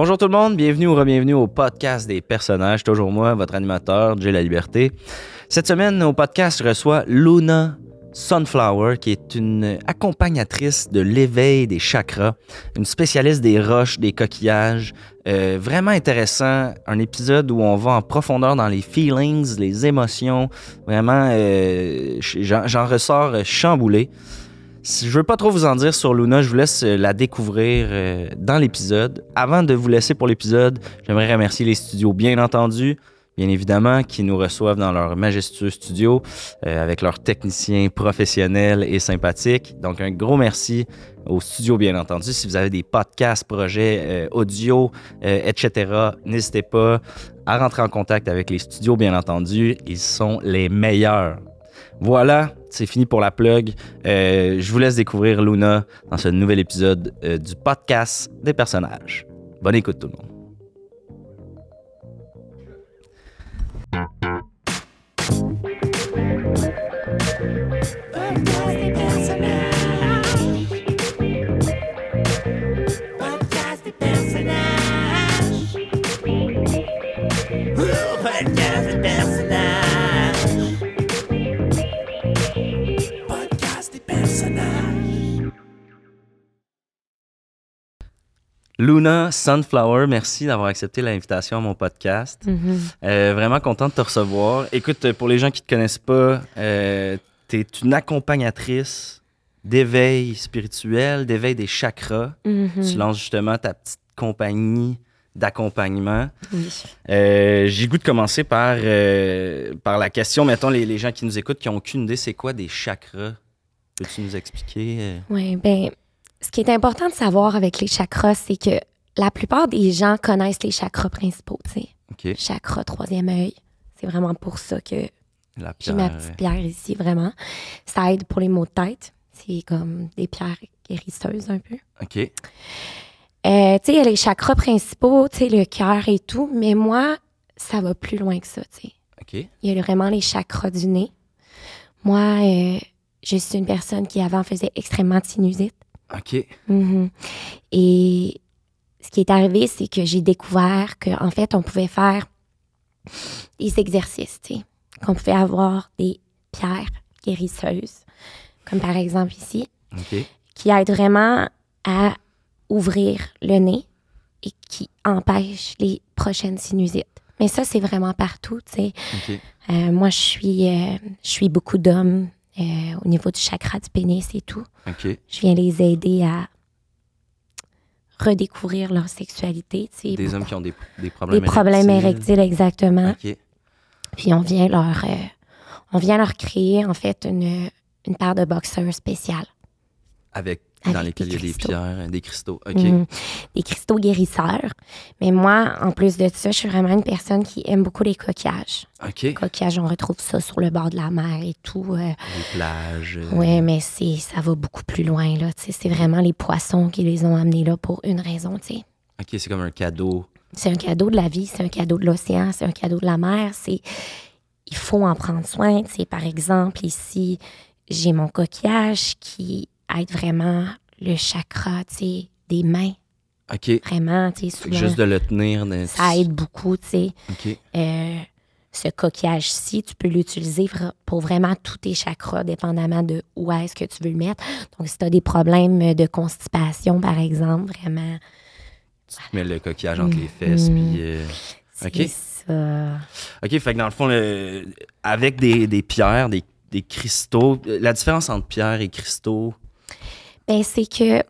Bonjour tout le monde, bienvenue ou re-bienvenue au podcast des personnages. Toujours moi, votre animateur, Jay La Liberté. Cette semaine, au podcast, je reçois Luna Sunflower, qui est une accompagnatrice de l'éveil des chakras, une spécialiste des roches, des coquillages. Euh, vraiment intéressant, un épisode où on va en profondeur dans les feelings, les émotions. Vraiment, euh, j'en ressors chamboulé. Je veux pas trop vous en dire sur Luna, je vous laisse euh, la découvrir euh, dans l'épisode. Avant de vous laisser pour l'épisode, j'aimerais remercier les studios, bien entendu, bien évidemment, qui nous reçoivent dans leur majestueux studio euh, avec leurs techniciens professionnels et sympathiques. Donc, un gros merci aux studios, bien entendu. Si vous avez des podcasts, projets audio, etc., n'hésitez pas à rentrer en contact avec les studios, bien entendu. Ils sont les meilleurs. Voilà, c'est fini pour la plug. Euh, je vous laisse découvrir Luna dans ce nouvel épisode euh, du podcast des personnages. Bonne écoute tout le monde. Luna Sunflower, merci d'avoir accepté l'invitation à mon podcast. Mm-hmm. Euh, vraiment content de te recevoir. Écoute, pour les gens qui ne te connaissent pas, euh, tu es une accompagnatrice d'éveil spirituel, d'éveil des chakras. Mm-hmm. Tu lances justement ta petite compagnie d'accompagnement. Oui. Euh, J'ai goût de commencer par, euh, par la question, mettons, les, les gens qui nous écoutent qui n'ont aucune idée, c'est quoi des chakras? Peux-tu nous expliquer? euh? Oui, ben, ce qui est important de savoir avec les chakras, c'est que la plupart des gens connaissent les chakras principaux, tu sais. OK. Chakra troisième œil. C'est vraiment pour ça que j'ai ma petite pierre ici, vraiment. Ça aide pour les maux de tête. C'est comme des pierres guérisseuses un peu. OK. Euh, tu sais, il y a les chakras principaux, tu sais, le cœur et tout, mais moi, ça va plus loin que ça, tu sais. OK. Il y a vraiment les chakras du nez. Moi, euh, je suis une personne qui avant faisait extrêmement de sinusite. OK. Mhm. Et ce qui est arrivé, c'est que j'ai découvert qu'en fait, on pouvait faire des exercices, tu sais, qu'on pouvait avoir des pierres guérisseuses, comme par exemple ici, qui aident vraiment à ouvrir le nez et qui empêchent les prochaines sinusites. Mais ça, c'est vraiment partout, tu sais. OK. Euh, moi, je suis, euh, je suis beaucoup d'hommes euh, au niveau du chakra du pénis et tout. Je viens les aider à redécouvrir leur sexualité. tu sais, Des beaucoup. hommes qui ont des, des problèmes Des problèmes érectiles. érectiles, exactement. Puis on vient leur, euh, on vient leur créer en fait une, une paire de boxeurs spéciales. Avec, Avec dans lesquels il y a des pierres, des cristaux. OK. Mhm. Des cristaux guérisseurs. Mais moi, en plus de ça, je suis vraiment une personne qui aime beaucoup les coquillages. OK. Les coquillages, on retrouve ça sur le bord de la mer et tout. euh, Des plages. euh, Oui, mais c'est, ça va beaucoup plus loin. Là, c'est vraiment les poissons qui les ont amenés là pour une raison. tu sais. OK, c'est comme un cadeau. C'est un cadeau de la vie, c'est un cadeau de l'océan, c'est un cadeau de la mer. C'est, il faut en prendre soin. tu sais. Par exemple, ici, j'ai mon coquillage qui aide vraiment le chakra tu sais, des mains. OK. Vraiment, tu sais, juste de le tenir. de- ça aide beaucoup. tu sais. OK. Euh, ce coquillage-ci, tu peux l'utiliser pour vraiment tous tes chakras, dépendamment de où est-ce que tu veux le mettre. Donc, si tu as des problèmes de constipation, par exemple, vraiment, Tu te mets le coquillage entre les fesses. Mhm. Puis. euh, OK. ça. OK, fait que dans le fond, le- avec des, des pierres, des, des cristaux, euh, la différence entre pierres et cristaux. Ben, c'est que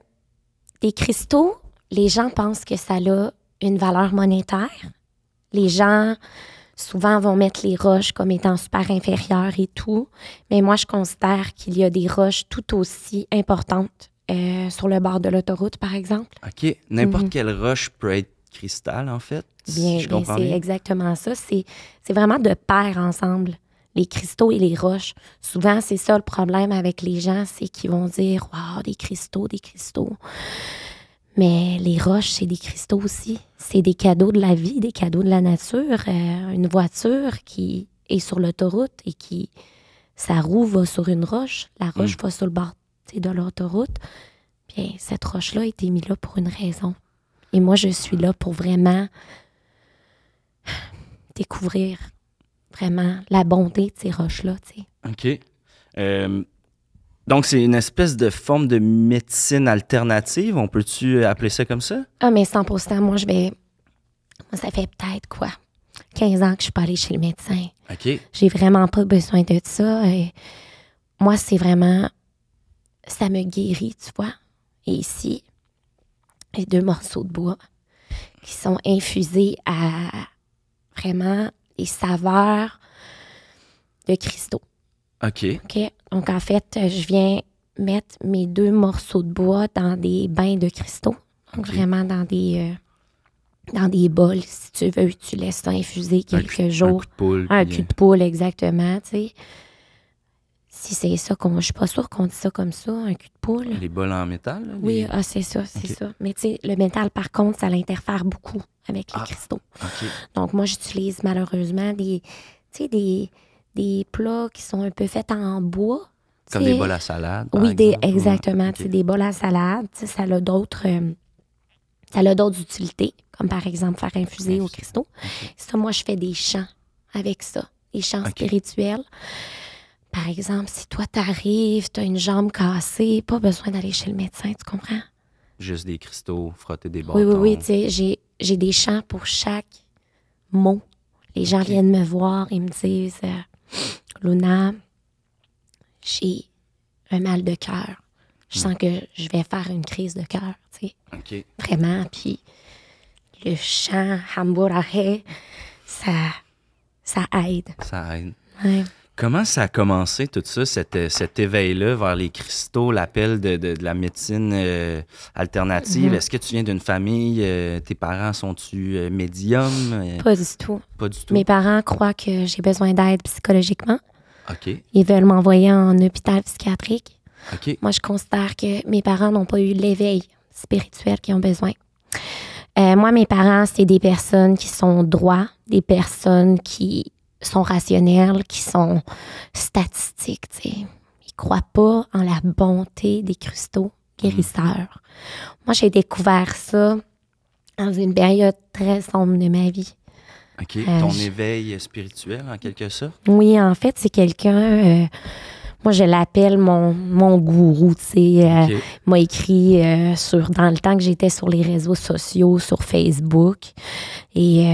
des cristaux, les gens pensent que ça a une valeur monétaire. Les gens, souvent, vont mettre les roches comme étant super inférieures et tout. Mais moi, je considère qu'il y a des roches tout aussi importantes euh, sur le bord de l'autoroute, par exemple. OK. N'importe Mhm. quelle roche peut être cristal, en fait. si Bien, comprends c'est exactement ça. C'est c'est vraiment de pair ensemble, les cristaux et les roches. Souvent, c'est ça le problème avec les gens, c'est qu'ils vont dire Waouh, des cristaux, des cristaux. Mais les roches, c'est des cristaux aussi. C'est des cadeaux de la vie, des cadeaux de la nature. Euh, une voiture qui est sur l'autoroute et qui, sa roue va sur une roche, la roche va sur le bord de l'autoroute. Bien, cette roche-là a été mise là pour une raison. Et moi, je suis là pour vraiment découvrir vraiment la bonté de ces roches-là. OK. Euh, donc, c'est une espèce de forme de médecine alternative. On peut-tu appeler ça comme ça? Ah, mais 100% moi, je vais. Moi, ça fait peut-être quoi? 15 ans que je suis pas allée chez le médecin. OK. J'ai vraiment pas besoin de ça. Et moi, c'est vraiment. Ça me guérit, tu vois. Et ici, les deux morceaux de bois qui sont infusés à vraiment les saveurs de cristaux. OK. OK? Donc, en fait, je viens mettre mes deux morceaux de bois dans des bains de cristaux. Donc, vraiment dans des, euh, dans des bols, si tu veux. Tu laisses ça infuser quelques cul- Un jours. coup de poule. Un puis, cul de poule, exactement, tu sais. Si c'est ça qu'on. Je suis pas sûre qu'on dit ça comme ça, un cul de poule. Les bols en métal. là, Oui, ah, c'est ça, c'est ça. Mais tu sais, le métal, par contre, ça l'interfère beaucoup avec les Ah. cristaux. Donc, moi, j'utilise malheureusement des, des, des plats qui sont un peu faits en bois. Comme des bols à salade. par Oui, des, exemple, exactement. OK. Tu sais, des bols à salade. Ça a d'autres. euh, ça a d'autres utilités, comme par exemple faire infuser au Infuser. cristaux. Ça, moi, je fais des chants avec ça, des chants spirituels. Par exemple, si toi, t'arrives, t'as une jambe cassée, pas besoin d'aller chez le médecin, tu comprends? Juste des cristaux, frotter des Oui, bâtons. oui, oui. Tu sais, j'ai, j'ai des chants pour chaque mot. Les gens viennent me voir et me disent euh, Luna, j'ai un mal de cœur. Je sens que je vais faire une crise de cœur, tu sais, OK. vraiment. Puis le chant Hamburahe, ça, ça aide. Ça aide. Ouais. Comment ça a commencé, tout ça, cet, euh, cet éveil-là vers les cristaux, l'appel de, de- de la médecine euh, alternative? Mhm. Est-ce que tu viens d'une famille, euh, tes parents sont-tu euh, médiums? Pas du tout. pas du tout. Mes parents croient que j'ai besoin d'aide psychologiquement. OK, Ils veulent m'envoyer en hôpital psychiatrique. OK. Moi, je considère que mes parents n'ont pas eu l'éveil spirituel qu'ils ont besoin. Moi, mes parents, c'est des personnes qui sont droits, des personnes qui sont rationnelles, qui sont statistiques. tu sais. Ils croient pas en la bonté des cristaux guérisseurs. Moi, j'ai découvert ça dans une période très sombre de ma vie. OK. Euh, Ton je- éveil spirituel, en quelque sorte? Oui, en fait, c'est quelqu'un. euh, moi, je l'appelle mon, mon gourou, tu sais. euh, m'a écrit sur dans le temps que j'étais sur les réseaux sociaux, sur Facebook. Et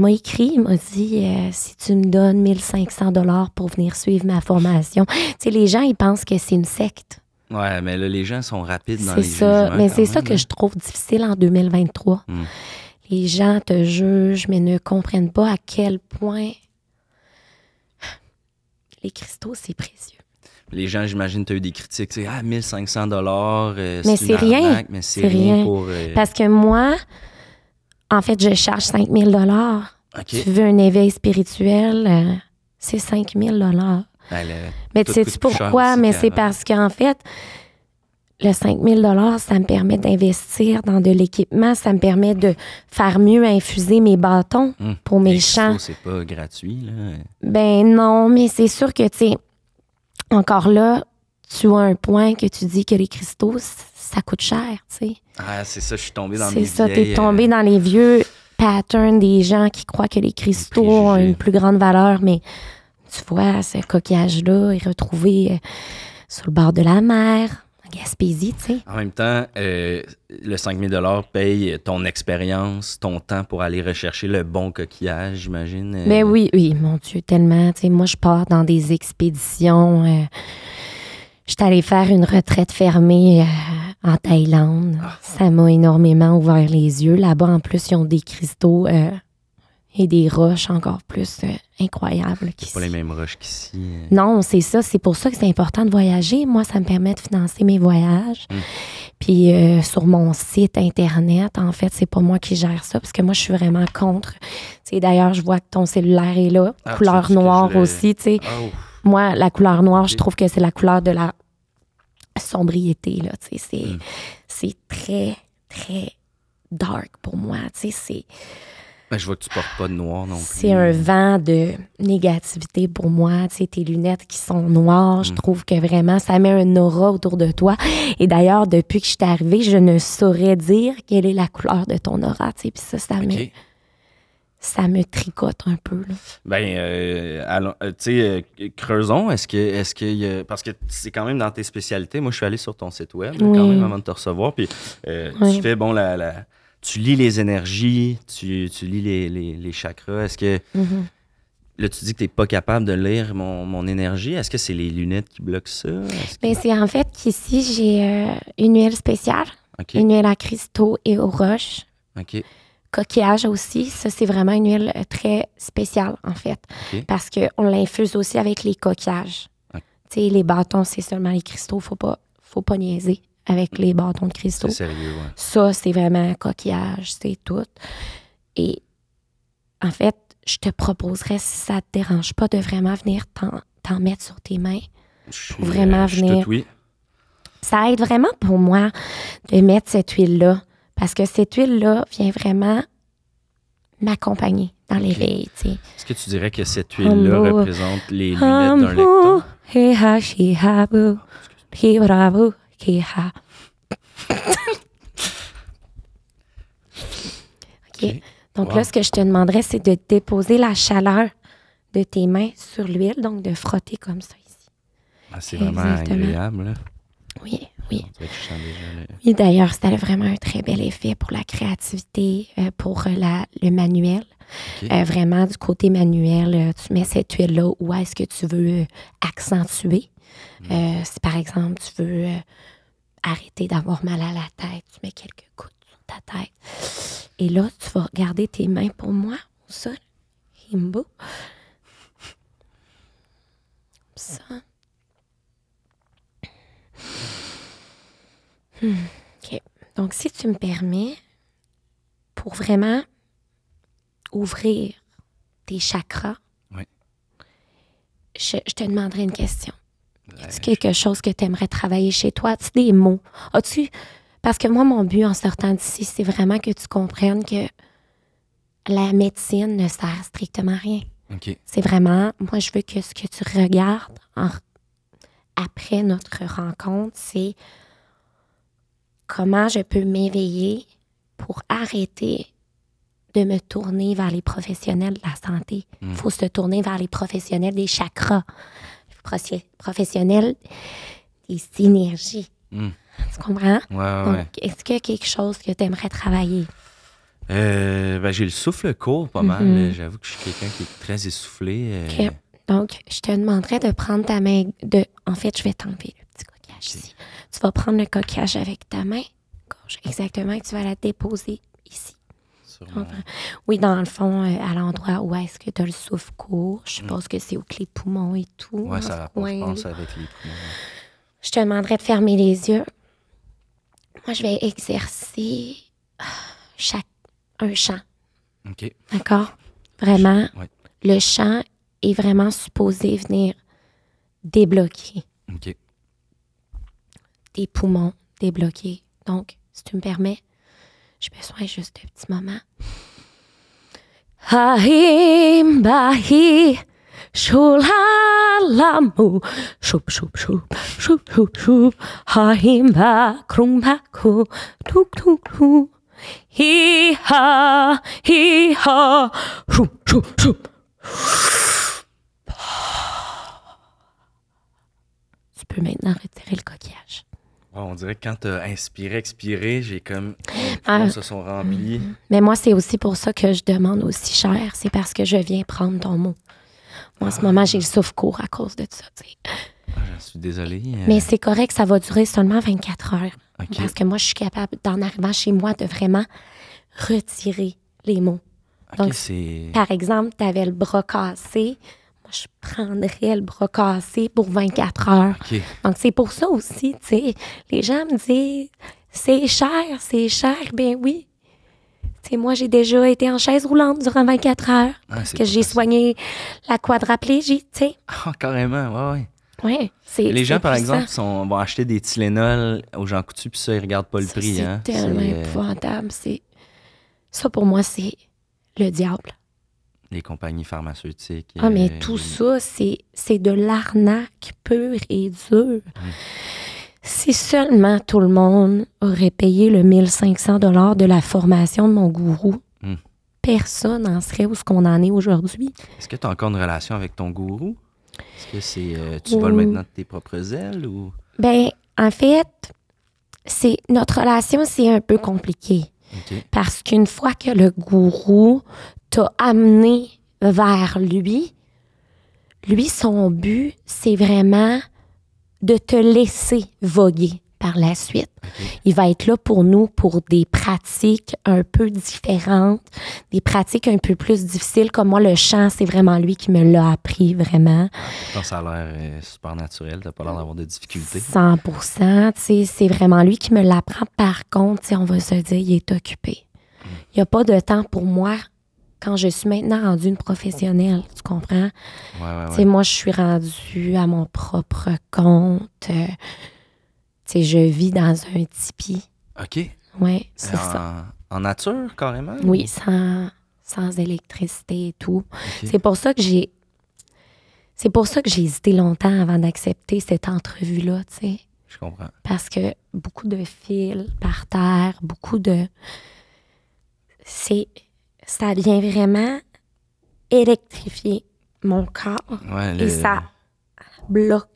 m'a écrit, il m'a dit euh, si tu me donnes 1500 dollars pour venir suivre ma formation. Tu sais, les gens, ils pensent que c'est une secte. Ouais, mais là, les gens sont rapides dans C'est les ça. jugements Mais c'est ça que hein. je trouve difficile en 2023. Mm. Les gens te jugent, mais ne comprennent pas à quel point les cristaux, c'est précieux. Les gens, j'imagine, tu as eu des critiques. c'est Ah, 1500 dollars. Mais c'est rien. Mais c'est rien, rien. pour. euh, Parce que moi, en fait, je charge 5000 dollars. OK. Tu veux un éveil spirituel, euh, c'est 5000 dollars. Ben, le- Mais tu sais pourquoi? Mais c'est parce qu'en fait, le 5000 dollars, ça me permet d'investir dans de l'équipement, ça me permet de faire mieux infuser mes bâtons Hum. pour mes Les champs. cristaux, c'est pas gratuit, là. Ben non, mais c'est sûr que, tu sais, encore là, tu as un point que tu dis que les cristaux, ça coûte cher, tu sais. Ah, c'est ça, je suis tombé dans C'est mes ça, vieilles, t'es tombé euh, dans les vieux patterns des gens qui croient que les cristaux ont une plus grande valeur, mais tu vois, ce coquillage-là est retrouvé euh, sur le bord de la mer, en Gaspésie, tu sais. En même temps, euh, le 5000 paye ton expérience, ton temps pour aller rechercher le bon coquillage, j'imagine. euh. Mais oui, oui, mon Dieu, tellement. Tu sais, moi, je pars dans des expéditions. euh, J'étais allée faire une retraite fermée euh, en Thaïlande. Ah. Ça m'a énormément ouvert les yeux. Là-bas, en plus, ils ont des cristaux euh, et des roches encore plus euh, incroyables C'est pas les mêmes roches qu'ici. euh. Non, c'est ça. C'est pour ça que c'est important de voyager. Moi, ça me permet de financer mes voyages. Mm. Puis euh, sur mon site Internet, en fait, c'est pas moi qui gère ça parce que moi, je suis vraiment contre. D'ailleurs, je vois que ton cellulaire est là. Ah, couleur noire je aussi. tu sais. Oh, Moi, la couleur noire, je trouve que c'est la couleur de la sombriété. Là, sais. c'est, Mm. c'est très, très dark pour moi. C'est Ben, je vois que tu portes pas de noir non plus. C'est un vent de négativité pour moi. Tu sais, tes lunettes qui sont noires, je Mm. trouve que vraiment, ça met un aura autour de toi. Et d'ailleurs, depuis que je suis arrivée, je ne saurais dire quelle est la couleur de ton aura. Tu sais, puis ça, ça. Ça me tricote un peu. Là. Ben, euh, allons- euh, tu sais, euh, creusons. Est-ce que, est-ce a- parce que c'est quand même dans tes spécialités. Moi, je suis allé sur ton site web Oui. quand même avant de te recevoir. Puis euh, Oui. tu fais bon la, la- tu lis les énergies, tu, tu lis les, les- les chakras. Est-ce que Mhm. là tu dis que t'es pas capable de lire mon, mon énergie? Est-ce que c'est les lunettes qui bloquent ça? Que- Ben, c'est en fait qu'ici, j'ai une huile spéciale, une huile à cristaux et aux roches. ok, Coquillage aussi, ça c'est vraiment une huile euh, très spéciale en fait, parce qu'on l'infuse aussi avec les coquillages. Tu sais, les bâtons, c'est seulement les cristaux, faut pas, faut pas niaiser avec les bâtons de cristaux. sérieux. Ouais. Ça, c'est vraiment coquillage, c'est tout. Et en fait, je te proposerais, si ça te dérange pas, de vraiment venir t'en, mettre sur tes mains. Je suis, Vraiment je suis venir. oui. Ça aide vraiment pour moi de mettre cette huile-là, parce que cette huile-là vient vraiment m'accompagner dans l'éveil, tu sais. Est-ce que tu dirais que cette huile-là Humble. représente les lunettes d'un lecteur He ha, she ha, boo. He bravo, he ha. OK. Donc Wow. là, ce que je te demanderais, c'est de déposer la chaleur de tes mains sur l'huile, donc de frotter comme ça ici. Ah, c'est vraiment agréable. Là. Oui, oui. Oui, d'ailleurs, a vraiment un très bel effet pour la créativité, euh, pour euh, la, le manuel. Euh, vraiment, du côté manuel, tu mets cette huile-là où est-ce que tu veux accentuer? Mm. Euh, si par exemple, tu veux euh, arrêter d'avoir mal à la tête, tu mets quelques gouttes sur ta tête. Et là, tu vas regarder tes mains pour moi au sol. Himbo. Ça. OK. Donc, si tu me permets, pour vraiment ouvrir tes chakras, Oui. je, je te demanderai une question. Ouais, Est-ce quelque chose que tu aimerais travailler chez toi? As-tu des mots? As-tu. Parce que moi, mon but en sortant d'ici, c'est vraiment que tu comprennes que la médecine ne sert strictement à rien. C'est vraiment, moi, je veux que ce que tu regardes en- après notre rencontre, c'est comment je peux m'éveiller pour arrêter de me tourner vers les professionnels de la santé. Il Mm. faut se tourner vers les professionnels des chakras, les professionnels des synergies. Mm. Tu comprends? Ouais, ouais, Donc, ouais. est-ce qu'il y a quelque chose que tu aimerais travailler? Euh, ben, j'ai le souffle court pas mal. Mhm. J'avoue que je suis quelqu'un qui est très essoufflé. euh, OK. Donc, je te demanderais de prendre ta main. de. En fait, je vais t'enlever le ici. Tu vas prendre le coquillage avec ta main gauche. Exactement. Et tu vas la déposer ici. mon- Oui, dans le fond, euh, à l'endroit où est-ce que tu as le souffle court. Je suppose que c'est au clé poumon et tout. Dans ça rapporte, je coin-là. pense, avec les poumons. Je te demanderais de fermer les yeux. Moi, je vais exercer ah, chaque un chant. OK. D'accord? Vraiment, le chant est vraiment supposé venir débloquer OK. Tes poumons, débloquer. Donc, si tu me permets, j'ai besoin juste d'un petit moment. Hahim bahi shulalamu shup shup shup shup shup shup hahim ba krum ba ku tuk tuk tuk hi ha hi ha shup shup shup Tu peux maintenant retirer le coquillage. On dirait que quand tu as inspiré, expiré, j'ai comme. Les Ah. poumons se sont remplis. Mais moi, c'est aussi pour ça que je demande aussi cher. C'est parce que je viens prendre ton mot. Moi, en ce moment, j'ai le souffle court à cause de ça. Ah, J'en suis désolé. euh, Mais c'est correct, ça va durer seulement 24 heures. Parce que moi, je suis capable, d'en arrivant chez moi, de vraiment retirer les mots. Donc. Par exemple, tu avais le bras cassé. Je prendrais le bras cassé pour 24 heures. Donc, c'est pour ça aussi, tu sais. Les gens me disent, c'est cher, c'est cher. Ben oui. Tu sais, moi, j'ai déjà été en chaise roulante durant 24 heures. Ah, c'est que j'ai soigné la quadraplégie, tu sais. Ah, carrément, ouais, ouais. Ouais, c'est Les gens, par puissant. exemple, sont, vont acheter des Tylenol aux gens coutus, puis ça, ils regardent pas le Ça, prix. C'est hein. tellement euh, épouvantable. C'est... Ça, pour moi, c'est le diable. Les compagnies pharmaceutiques. Ah, mais euh, tout ça, c'est, c'est de l'arnaque pure et dure. Si seulement tout le monde aurait payé le 1500 dollars de la formation de mon gourou, Hmm. personne n'en serait où ce qu'on en est aujourd'hui. Est-ce que tu as encore une relation avec ton gourou? Est-ce que c'est. euh, tu voles maintenant de tes propres ailes ou? Ben, en fait, c'est notre relation, c'est un peu compliqué. Parce qu'une fois que le gourou t'a amené vers lui, lui, son but, c'est vraiment de te laisser voguer par la suite. Il va être là pour nous pour des pratiques un peu différentes, des pratiques un peu plus difficiles. Comme moi, le chant, c'est vraiment lui qui me l'a appris vraiment. Ça a l'air euh, super naturel. T'as pas l'air d'avoir de difficultés. 100 tu sais, c'est vraiment lui qui me l'apprend. Par contre, on va se dire, il est occupé. Il n'y a pas de temps pour moi quand je suis maintenant rendue une professionnelle, tu comprends? Ouais, ouais, Tu sais, ouais. moi, je suis rendue à mon propre compte. euh, je vis dans un tipi. OK. Oui, c'est ça. En, nature, carrément? Oui, sans, sans électricité et tout. C'est pour ça que j'ai... C'est pour ça que j'ai hésité longtemps avant d'accepter cette entrevue-là, tu sais. Je comprends. parce que beaucoup de fils par terre, beaucoup de. C'est. Ça vient vraiment électrifier mon corps Ouais, et le- ça bloque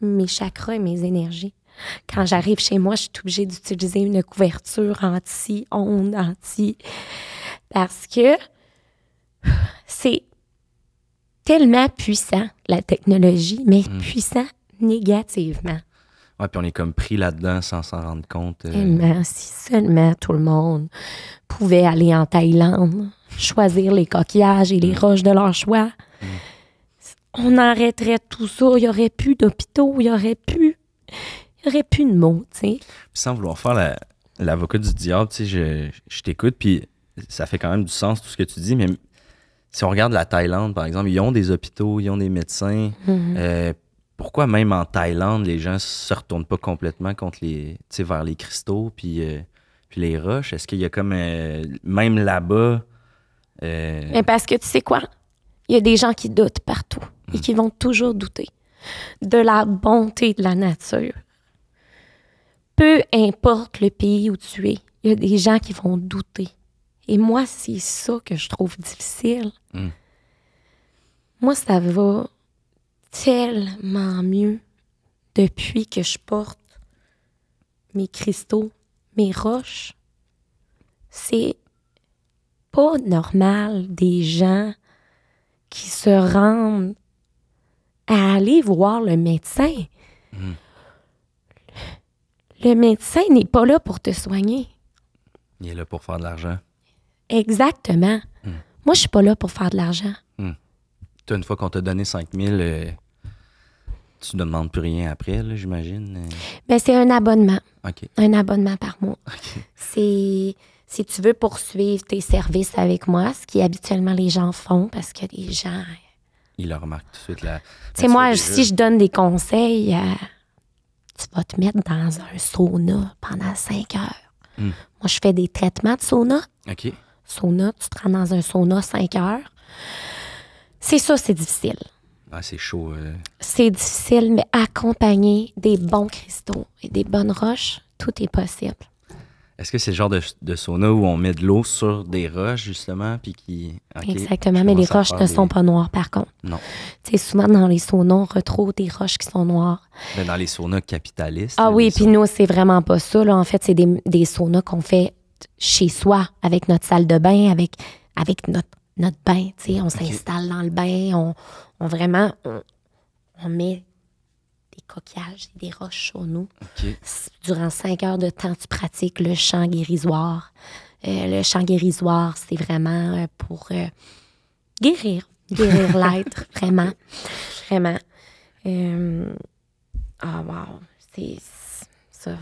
mes chakras et mes énergies. Quand j'arrive chez moi, je suis obligée d'utiliser une couverture anti-ondes, anti. Parce que c'est tellement puissant, la technologie, mais Mm. puissant négativement. Ouais, puis on est comme pris là-dedans sans s'en rendre compte. euh, si seulement tout le monde pouvait aller en Thaïlande, choisir les coquillages et les roches de leur choix, on arrêterait tout ça. Il n'y aurait plus d'hôpitaux, il n'y aurait plus. Il y aurait plus de mots, tu sais. sans vouloir faire la- l'avocat du diable, tu sais, je, je t'écoute, puis ça fait quand même du sens tout ce que tu dis, mais si on regarde la Thaïlande, par exemple, ils ont des hôpitaux, ils ont des médecins. Mhm. Euh, pourquoi même en Thaïlande, les gens se retournent pas complètement contre les, vers les cristaux puis, euh, puis les roches? Est-ce qu'il y a comme, euh, même là-bas, euh, Mais parce que tu sais quoi? Il y a des gens qui doutent partout et qui vont toujours douter de la bonté de la nature. Peu importe le pays où tu es, il y a des gens qui vont douter. Et moi, c'est ça que je trouve difficile. Mm. Moi, ça va tellement mieux depuis que je porte mes cristaux, mes roches. C'est pas normal des gens qui se rendent à aller voir le médecin. Mhm. Le médecin n'est pas là pour te soigner. il est là pour faire de l'argent? Exactement. Moi, je suis pas là pour faire de l'argent. Une fois qu'on t'a donné 5000, euh, tu ne demandes plus rien après, là, j'imagine? euh? Mais c'est un abonnement. Un abonnement par mois. C'est si tu veux poursuivre tes services avec moi, ce qui habituellement les gens font parce que les gens. Il le remarque tout de suite. Là. Tu sais, moi, si je donne des conseils, euh, tu vas te mettre dans un sauna pendant cinq heures. Hmm. Moi, je fais des traitements de sauna. OK. Sauna, tu te rends dans un sauna cinq heures. C'est ça, c'est difficile. Ah, c'est chaud. euh. C'est difficile, mais accompagner des bons cristaux et des bonnes roches, tout est possible. Est-ce que c'est le genre de, de sauna où on met de l'eau sur des roches, justement, puis qui... Exactement, mais les roches ne des- sont pas noires, par contre. Non. Tu sais, souvent dans les saunas, on retrouve des roches qui sont noires. Ben, dans les saunas capitalistes. Ah oui, puis nous, c'est vraiment pas ça. Là. En fait, c'est des, des saunas qu'on fait chez soi, avec notre salle de bain, avec, avec notre, notre bain. tu sais. On s'installe dans le bain, on, on vraiment, on, on met des coquillages et des roches sur nous. Durant cinq heures de temps, tu pratiques le chant guérisoire. Euh, le chant guérisoire, c'est vraiment euh, pour euh, guérir, guérir l'être, vraiment, vraiment. Ah, wow, c'est ça.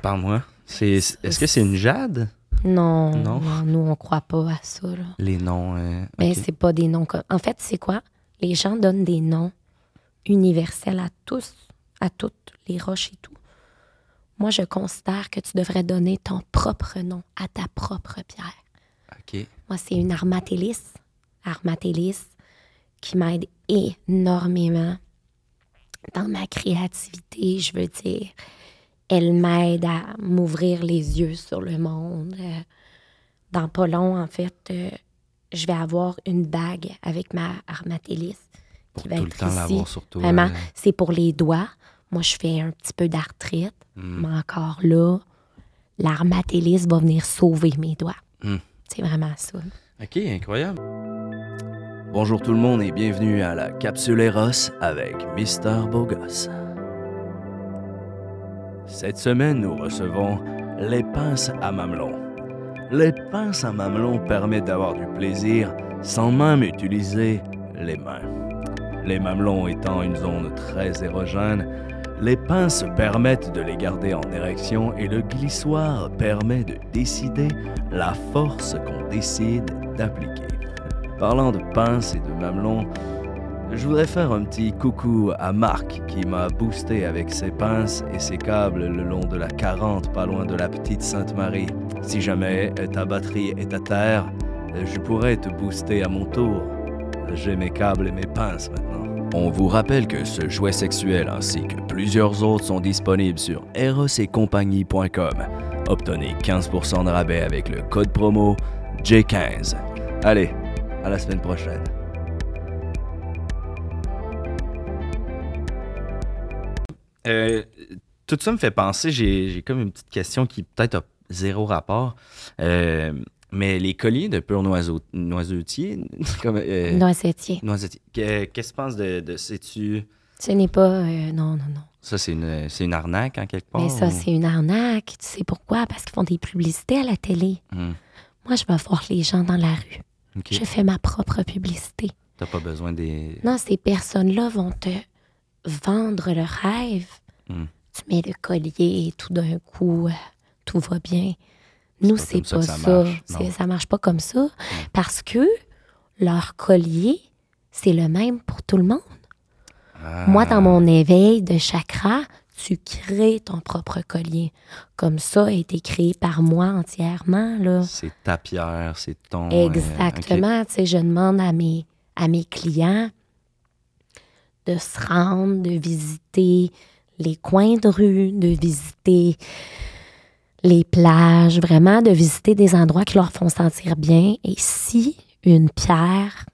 Parle-moi. C'est, est-ce que c'est une jade? Non, Non? non, nous, on croit pas à ça. Là. Les noms. euh, Mais OK. c'est pas des noms comme. En fait, c'est quoi? Les gens donnent des noms universels à tous, à toutes les roches et tout. Moi, je considère que tu devrais donner ton propre nom à ta propre pierre. OK. Moi, c'est une armatélis. Armatélis qui m'aide énormément dans ma créativité, je veux dire. Elle m'aide à m'ouvrir les yeux sur le monde. Euh, Dans pas long, en fait, euh, je vais avoir une bague avec ma armatélis qui va Tout le être temps ici. l'avoir sur toi. Vraiment, euh, c'est pour les doigts. Moi, je fais un petit peu d'arthrite, Hmm. mais encore là, l'armatélis va venir sauver mes doigts. Hmm. C'est vraiment ça. Ok, incroyable. Bonjour tout le monde et bienvenue à la Capsule Eros avec Mister Bogos. Cette semaine, nous recevons les pinces à mamelon. Les pinces à mamelon permettent d'avoir du plaisir sans même utiliser les mains. Les mamelons étant une zone très érogène, les pinces permettent de les garder en érection et le glissoire permet de décider la force qu'on décide d'appliquer. Parlant de pinces et de mamelons, je voudrais faire un petit coucou à Marc qui m'a boosté avec ses pinces et ses câbles le long de la 40 pas loin de la petite Sainte-Marie. Si jamais ta batterie est à terre, je pourrais te booster à mon tour. J'ai mes câbles et mes pinces maintenant. On vous rappelle que ce jouet sexuel ainsi que plusieurs autres sont disponibles sur erosetcompagnie.com. Obtenez 15% de rabais avec le code promo J15. Allez, à la semaine prochaine. Euh, tout ça me fait penser, j'ai comme une petite question qui peut-être a zéro rapport. Euh, mais les colliers de pur noiseau, noisetier, comme, euh, Noisetier. noisetier, que- qu'est-ce que tu penses de, de sais-tu, Ce n'est pas. euh, non, non, non. ça c'est une, une arnaque en quelque part? Mais ça, ou- c'est une arnaque. Tu sais pourquoi? Parce qu'ils font des publicités à la télé. Hmm, Moi, je vais voir les gens dans la rue. Je fais ma propre publicité. T'as pas besoin des... Non, ces personnes-là vont te vendre le rêve. Hmm. Tu mets le collier et tout d'un coup, euh, tout va bien. Nous, c'est ça pas ça. ça marche. Hmm. Ça marche pas comme ça. Parce que leur collier, c'est le même pour tout le monde. Ah, Moi, dans mon éveil de chakra, tu crées ton propre collier. Comme ça a été créé par moi entièrement. C'est ta pierre, c'est ton... euh. Exactement. Tu sais, je demande à mes, à mes clients de se rendre, de visiter les coins de rue, de visiter les plages, vraiment de visiter des endroits qui leur font sentir bien. Et si une pierre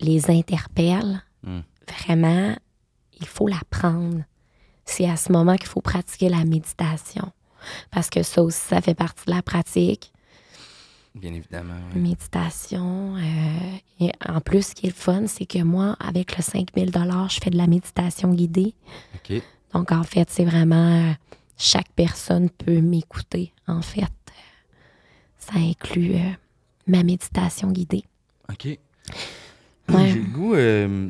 les interpelle, Hmm. vraiment, il faut la prendre. C'est à ce moment qu'il faut pratiquer la méditation. Parce que ça aussi, ça fait partie de la pratique Bien évidemment. oui. méditation. euh, et en plus, ce qui est le fun, c'est que moi, avec le 5000 je fais de la méditation guidée. Donc, en fait, c'est vraiment... euh, chaque personne peut m'écouter, en fait. Ça inclut euh, ma méditation guidée. OK. Ouais. J'ai le goût... euh,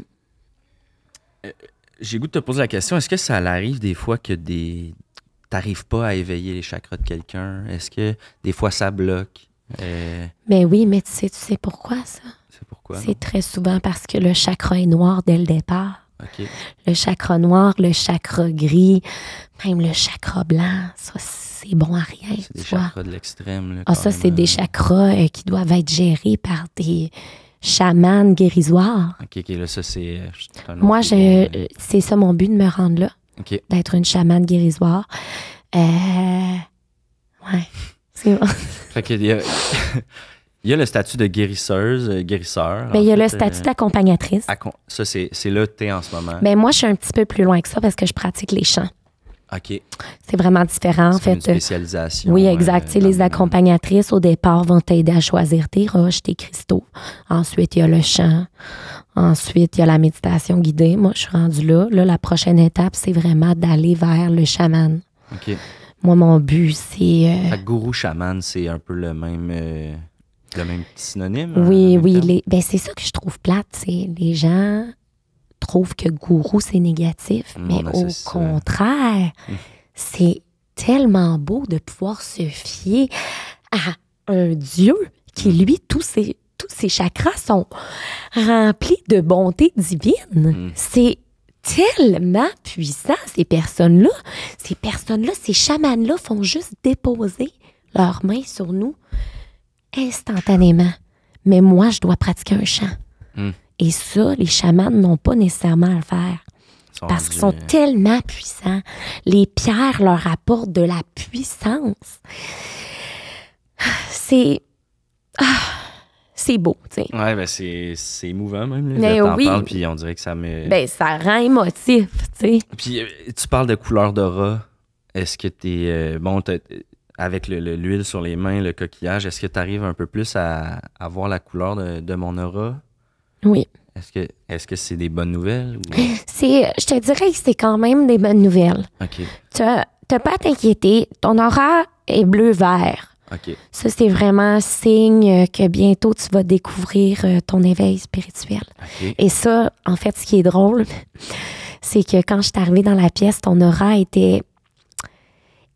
euh, J'ai goût de te poser la question, est-ce que ça arrive des fois que des... T'arrives pas à éveiller les chakras de quelqu'un? Est-ce que des fois ça bloque? Euh, Mais oui, mais tu sais, tu sais pourquoi ça? C'est pourquoi? non? C'est très souvent parce que le chakra est noir dès le départ. Le chakra noir, le chakra gris, même le chakra blanc, ça, c'est bon à rien, C'est des vois. chakras de l'extrême. là, Ah, ça, c'est des chakras euh, qui doivent être gérés par des chamans guérisoires. OK, OK, là, ça, c'est... euh, Moi, je, euh, c'est ça mon but de me rendre là, OK. d'être une chamane guérisoire. Euh, ouais, c'est bon. Fait qu'il y a... il y a le statut de guérisseuse, euh, guérisseur. Mais en il y a le fait, statut euh, d'accompagnatrice. accom- Ça, c'est c'est là que t'es en ce moment. Mais moi, je suis un petit peu plus loin que ça parce que je pratique les chants. OK. C'est vraiment différent, en C'est comme une fait. euh, spécialisation. Oui, exact. Tu sais, les le- accompagnatrices, au départ, vont t'aider à choisir tes roches, tes cristaux. Ensuite, il y a le chant. Ensuite, il y a la méditation guidée. Moi, je suis rendue là. Là, la prochaine étape, c'est vraiment d'aller vers le chaman. OK. Moi, mon but, c'est... euh, Fait que gourou chaman, c'est un peu le même, euh, le même petit synonyme. oui, oui. Les, ben, c'est ça que je trouve plate. C'est les gens trouvent que gourou, c'est négatif. Mm, mais on au ça. contraire, Mm. c'est tellement beau de pouvoir se fier à un Dieu qui, Mm. lui, tous ses, tous ses chakras sont remplis de bonté divine. C'est tellement puissant, ces personnes-là. Ces personnes-là, ces chamans là font juste déposer leurs mains sur nous instantanément. mais moi, je dois pratiquer un chant. Hmm. Et ça, les chamans n'ont pas nécessairement à le faire. Sont Parce qu'ils sont euh, tellement puissants. Les pierres leur apportent de la puissance. C'est. ah, c'est beau, tu sais. Ouais, ben c'est c'est émouvant même. Là, Mais Là, oui. parles, puis on dirait que ça me. Ben, ça rend émotif, tu sais. Puis euh, tu parles de couleur d'aura. Est-ce que t'es. euh, bon, t'as- avec le- le- l'huile sur les mains, le coquillage, est-ce que tu arrives un peu plus à, à voir la couleur de, de mon aura? Oui. Est-ce que est-ce que c'est des bonnes nouvelles? Ou... C'est, je te dirais que c'est quand même des bonnes nouvelles. OK. Tu n'as pas à t'inquiéter. Ton aura est bleu-vert. OK. Ça, c'est vraiment signe que bientôt tu vas découvrir euh, ton éveil spirituel. OK. Et ça, en fait, ce qui est drôle, c'est que quand je suis arrivée dans la pièce, ton aura était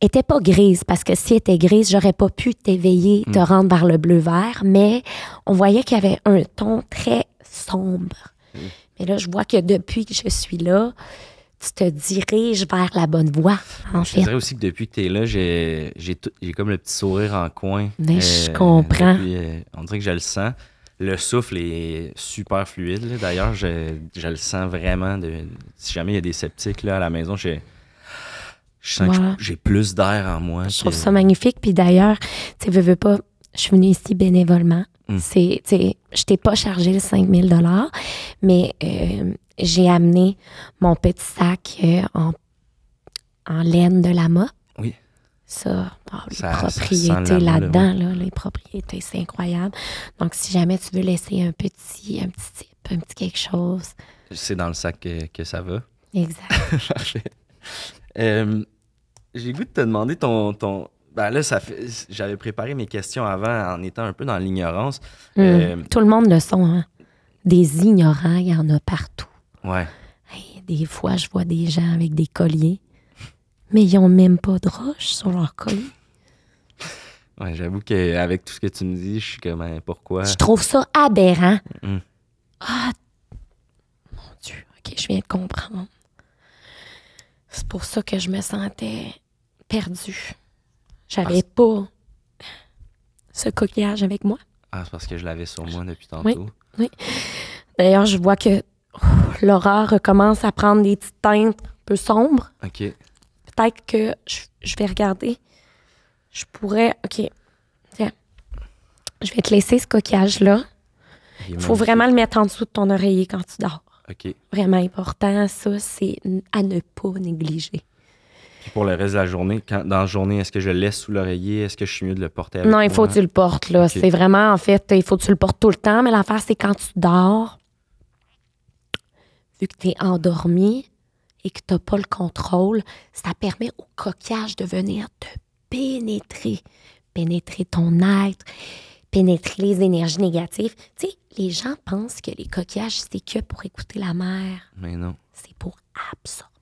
était pas grise parce que si elle était grise, j'aurais pas pu t'éveiller, te rendre vers le bleu vert, mais on voyait qu'il y avait un ton très sombre. Mais là, je vois que depuis que je suis là, tu te diriges vers la bonne voie, en Je fait. dirais aussi que depuis que tu es là, j'ai j'ai tout- j'ai comme le petit sourire en coin. Mais je comprends. depuis, euh, on dirait que je le sens. Le souffle est super fluide. là. D'ailleurs, je, je le sens vraiment. De, si jamais il y a des sceptiques là, à la maison, j'ai- je sens que j'ai plus d'air en moi. Je trouve ça magnifique. Puis d'ailleurs, tu sais, veux, veux pas, je suis venue ici bénévolement. Mm. C'est, je t'ai pas chargé le 5000 dollars, mais euh, j'ai amené mon petit sac euh, en, en laine de lama. Oui. Ça, oh, les Ça- propriétés là, là-dedans, là, les propriétés, c'est incroyable. Donc, si jamais tu veux laisser un petit, un petit tip, un petit quelque chose, C'est dans le sac que, que ça va. exact. Parfait. Euh, J'ai goût de te demander ton. ton... Ben là, ça fait. J'avais préparé mes questions avant en étant un peu dans l'ignorance. Mm. Euh, Tout le monde le sont, hein. Des ignorants, il y en a partout. ouais. Hey, des fois, je vois des gens avec des colliers, mais ils ont même pas de roche sur leur collier. Ouais, j'avoue qu'avec tout ce que tu me dis, je suis comme, hein, pourquoi? Je trouve ça aberrant. Mm. Ah, mon Dieu, ok, je viens de comprendre. C'est pour ça que je me sentais perdue. J'avais pas ce coquillage avec moi. Ah, c'est parce que je l'avais sur moi depuis tantôt. D'ailleurs, je vois que oh, Laura recommence à prendre des petites teintes un peu sombres. OK. peut-être que je, je vais regarder. Je pourrais. OK. Tiens. Je vais te laisser ce coquillage-là. Il faut vraiment le mettre en dessous de ton oreiller quand tu dors. OK. Vraiment important. Ça, c'est à ne pas négliger. Puis pour le reste de la journée, quand, dans la journée, est-ce que je le laisse sous l'oreiller? Est-ce que je suis mieux de le porter avec non, il faut que tu le portes, là. C'est vraiment, en fait, il faut que tu le portes tout le temps. Mais l'affaire, c'est quand tu dors, vu que tu es endormi et que tu n'as pas le contrôle, ça permet au coquillage de venir te pénétrer. Pénétrer ton être, pénétrer les énergies négatives. Tu sais, les gens pensent que les coquillages, c'est que pour écouter la mer. Mais non. C'est pour absorber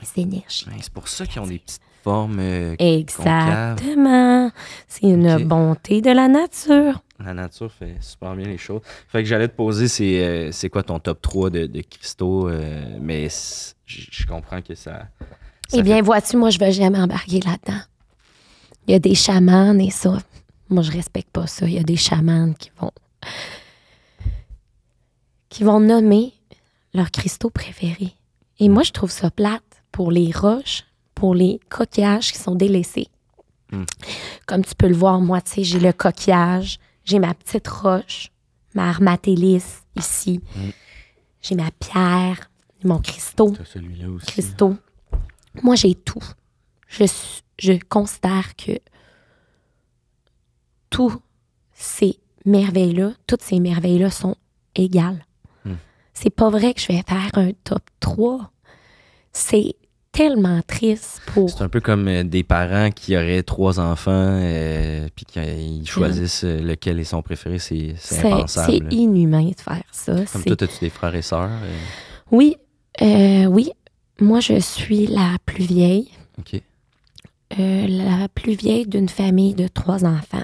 les énergies. C'est pour ça qu'ils ont des petites formes. euh. Exactement. C'est une bonté de la nature. La nature fait super bien les choses. Fait que j'allais te poser, c'est euh, c'est quoi ton top 3 de, de cristaux? euh, mais je comprends que ça. ça Eh bien, vois-tu, moi, je veux jamais embarquer là-dedans. Il y a des chamans et ça. Moi, je respecte pas ça. Il y a des chamans qui vont. qui vont nommer leurs cristaux préférés. Et moi, je trouve ça plate pour les roches, pour les coquillages qui sont délaissés. Mm. Comme tu peux le voir, moi, tu sais, j'ai le coquillage, j'ai ma petite roche, ma armatélis ici, Mm. j'ai ma pierre, mon cristaux celui-là aussi. cristaux. Moi, j'ai tout. Je, je considère que tous ces merveilles-là, toutes ces merveilles-là sont égales. Hmm. C'est pas vrai que je vais faire un top 3. C'est tellement triste pour. C'est un peu comme euh, des parents qui auraient trois enfants euh, puis qu'ils choisissent euh, lequel est son préféré. C'est c'est C'est impensable. inhumain de faire ça. Comme toi, as-tu des frères et sœurs? Oui, euh, oui. Moi, je suis la plus vieille. OK. euh, la plus vieille d'une famille de trois enfants.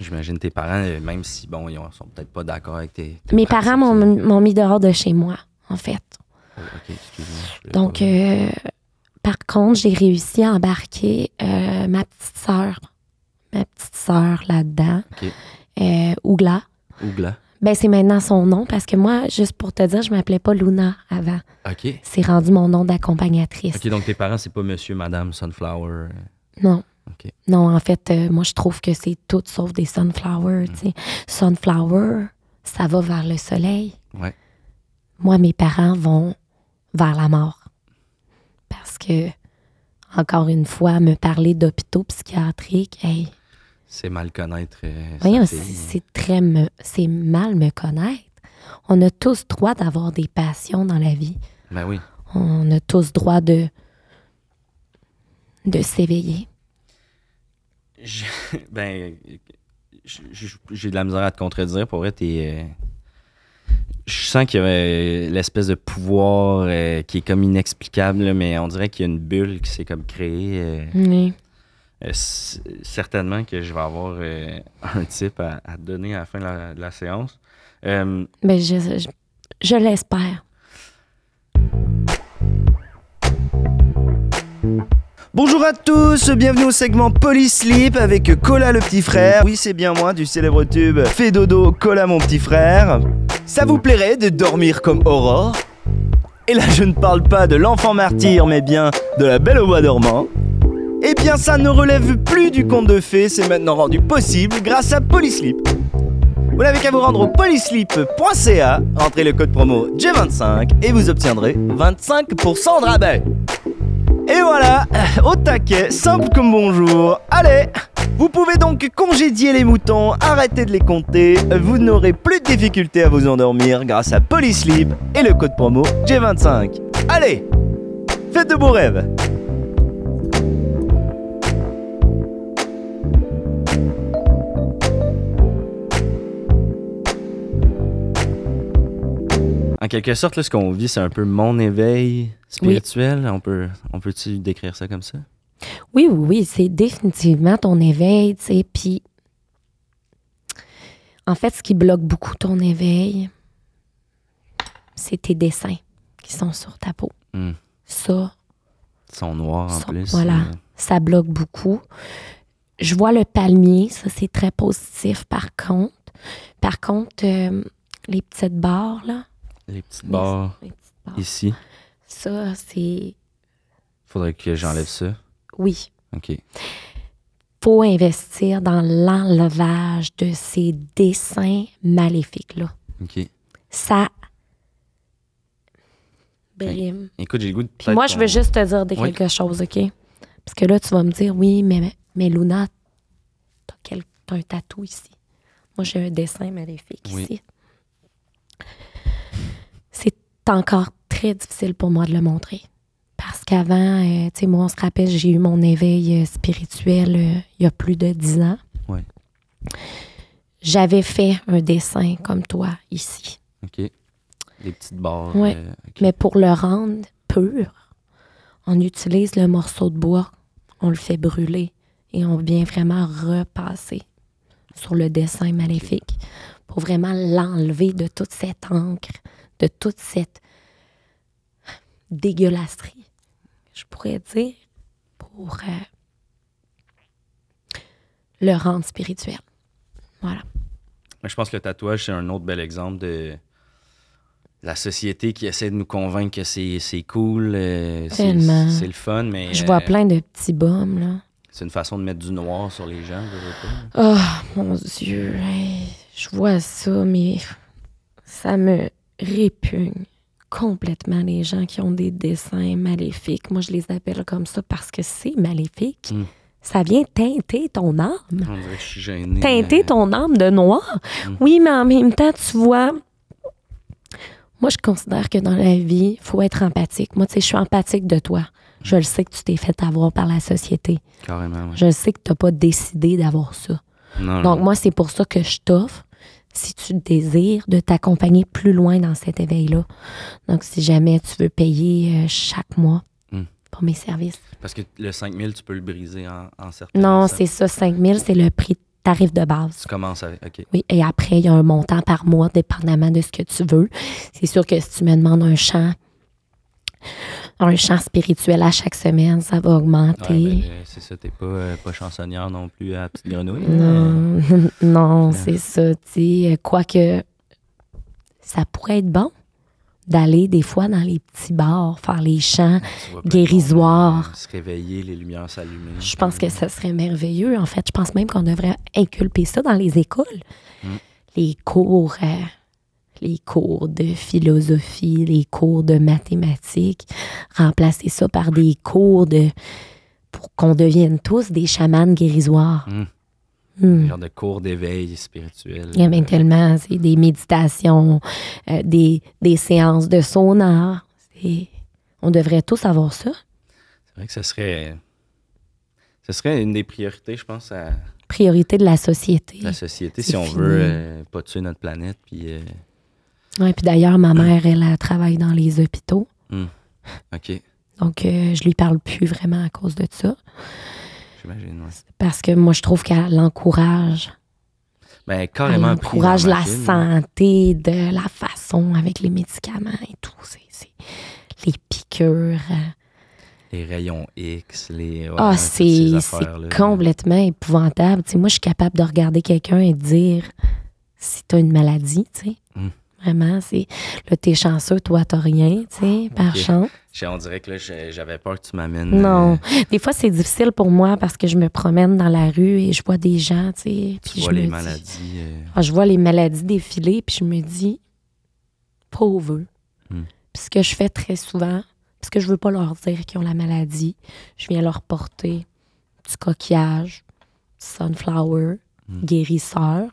J'imagine tes parents, même si, bon, ils ont- sont peut-être pas d'accord avec tes. tes Mes parents m'ont mis dehors de chez moi, en fait. Donc, euh, par contre, j'ai réussi à embarquer euh, ma petite sœur, ma petite sœur là-dedans, OK. euh, Ougla. Ougla. Ben, c'est maintenant son nom parce que moi, juste pour te dire, je m'appelais pas Luna avant. OK. C'est rendu mon nom d'accompagnatrice. OK, donc tes parents, c'est pas monsieur, madame Sunflower. Non. OK. Non, en fait, euh, moi, je trouve que c'est tout sauf des sunflowers. sais. Sunflower, ça va vers le soleil. Ouais. Moi, mes parents vont vers la mort. Parce que, encore une fois, me parler d'hôpitaux psychiatriques, hey, C'est mal connaître. euh, sa voyons, fille. c'est c'est très me- c'est mal me connaître. On a tous droit d'avoir des passions dans la vie. Ben oui. On a tous droit de de s'éveiller. Je- ben, je- je- j'ai de la misère à te contredire. Pour vrai, t'es. euh, je sens qu'il y avait l'espèce de pouvoir euh, qui est comme inexplicable, là, mais on dirait qu'il y a une bulle qui s'est comme créée. euh, Oui. euh, certainement que je vais avoir un type à, donner à la fin de la, de la séance. Euh, Ben, je, je, je l'espère. Bonjour à tous, bienvenue au segment Polysleep avec Cola le petit frère. Oui, c'est bien moi du célèbre tube Fais dodo, Cola mon petit frère. Ça vous plairait de dormir comme Aurore? Et là, je ne parle pas de l'enfant martyr, mais bien de la belle au bois dormant. Eh bien, ça ne relève plus du conte de fées, c'est maintenant rendu possible grâce à Polysleep. Vous n'avez qu'à vous rendre au polysleep.ca, rentrez le code promo J25 et vous obtiendrez 25% de rabais. Et voilà, au taquet, simple comme bonjour. Allez, vous pouvez donc congédier les moutons, arrêter de les compter. Vous n'aurez plus de difficultés à vous endormir grâce à Polysleep et le code promo J25. Allez, faites de beaux rêves. En quelque sorte, là, ce qu'on vit, c'est un peu mon éveil spirituel. On peut, on peut-tu décrire ça comme ça? Oui, oui, oui, c'est définitivement ton éveil, tu sais. Puis, en fait, ce qui bloque beaucoup ton éveil, c'est tes dessins qui sont sur ta peau. Hmm. Ça, Ils sont noirs en plus. voilà. euh, ça bloque beaucoup. Je vois le palmier, ça, c'est très positif, par contre. Par contre, euh, les petites barres, là. Les petites barres Les petites barres. ici. Ça, c'est... Faudrait que j'enlève ça. Oui. OK. faut investir dans l'enlevage de ces dessins maléfiques-là. OK. Ça brime. Écoute, j'ai le goût de Puis moi, je veux juste te dire de Oui. quelque chose, OK? Parce que là, tu vas me dire, oui, mais, mais Luna, t'as, quel- t'as un tatou ici. Moi, j'ai un dessin maléfique Oui. ici. C'est encore très difficile pour moi de le montrer. Parce qu'avant, euh, tu sais, moi, on se rappelle, j'ai eu mon éveil euh, spirituel euh, il y a plus de dix ans. Ouais. J'avais fait un dessin comme toi ici. OK. Des petites barres. Ouais. euh. Mais pour le rendre pur, on utilise le morceau de bois, on le fait brûler et on vient vraiment repasser sur le dessin maléfique pour vraiment l'enlever de toute cette encre, de toute cette dégueulasserie, je pourrais dire, pour euh, le rendre spirituel. Voilà. Je pense que le tatouage, c'est un autre bel exemple de la société qui essaie de nous convaincre que c'est cool, euh, c'est le fun, mais Je euh, vois plein de petits bums, là. c'est une façon de mettre du noir sur les gens. Oh mon Dieu, hey, je vois ça, mais ça me répugne complètement les gens qui ont des dessins maléfiques. Moi, je les appelle comme ça parce que c'est maléfique. Mm. Ça vient teinter ton âme. On dirait que je suis gêné. Teinter euh, ton âme de noir. Mm. Oui, mais en même temps, tu vois, moi, je considère que dans la vie, il faut être empathique. Moi, tu sais, je suis empathique de toi. Je le sais que tu t'es fait avoir par la société. Carrément. Je le sais que tu n'as pas décidé d'avoir ça. Non, Donc, non. moi, c'est pour ça que je t'offre, si tu désires, de t'accompagner plus loin dans cet éveil-là. Donc, si jamais tu veux payer euh, chaque mois Mm. pour mes services. Parce que le 5000, tu peux le briser en, en certains. Non, c'est ça, 5 000, c'est le prix tarif de base. Tu commences avec. OK. Oui, et après, il y a un montant par mois, dépendamment de ce que tu veux. C'est sûr que si tu me demandes un champ un chant spirituel à chaque semaine, ça va augmenter. Ben, euh, c'est ça, t'es pas, euh, pas chansonnière non plus à petite grenouille. non, non, c'est ça, sais. Quoique, ça pourrait être bon d'aller des fois dans les petits bars, faire les chants. Tu vois plein de Guérisoire. monde, euh, Se réveiller, les lumières s'allumer. Je pense que ça serait merveilleux. En fait, je pense même qu'on devrait inculper ça dans les écoles. Mm. Les cours, euh, les cours de philosophie, les cours de mathématiques, remplacer ça par des cours de pour qu'on devienne tous des chamans guérisoires. Mm. Mm. Genre de cours d'éveil spirituel. Il y a tellement, c'est des méditations, euh, des, des séances de. C'est- On devrait tous avoir ça. C'est vrai que ce serait. Ce serait une des priorités, je pense, à Priorité de la société. la société si on veut euh, pas tuer notre planète. Puis, euh, Ouais, puis d'ailleurs, ma mère, elle, elle travaille dans les hôpitaux. OK, Donc, euh, je lui parle plus vraiment à cause de ça. j'imagine. Ouais. Parce que moi, je trouve qu'elle encourage. Ben, Elle carrément. pris dans encourage la santé de la façon avec les médicaments et tout. C'est, les piqûres. Les rayons X, les. Ah, c'est, complètement épouvantable. Tu sais, moi, je suis capable de regarder quelqu'un et de dire si tu as une maladie, tu sais. Mm. Vraiment, c'est. Là, t'es chanceux, toi, t'as rien, tu sais, par Ok. chance. On dirait que là, j'avais peur que tu m'amènes. Non. euh, Des fois, c'est difficile pour moi parce que je me promène dans la rue et je vois des gens, tu sais. tu vois je les me dis- maladies. euh, Ah, je vois les maladies défiler, puis je me dis, pauvre. Hmm. Puis ce que je fais très souvent, parce que je veux pas leur dire qu'ils ont la maladie, je viens leur porter du coquillage, du sunflower, Hmm. guérisseur.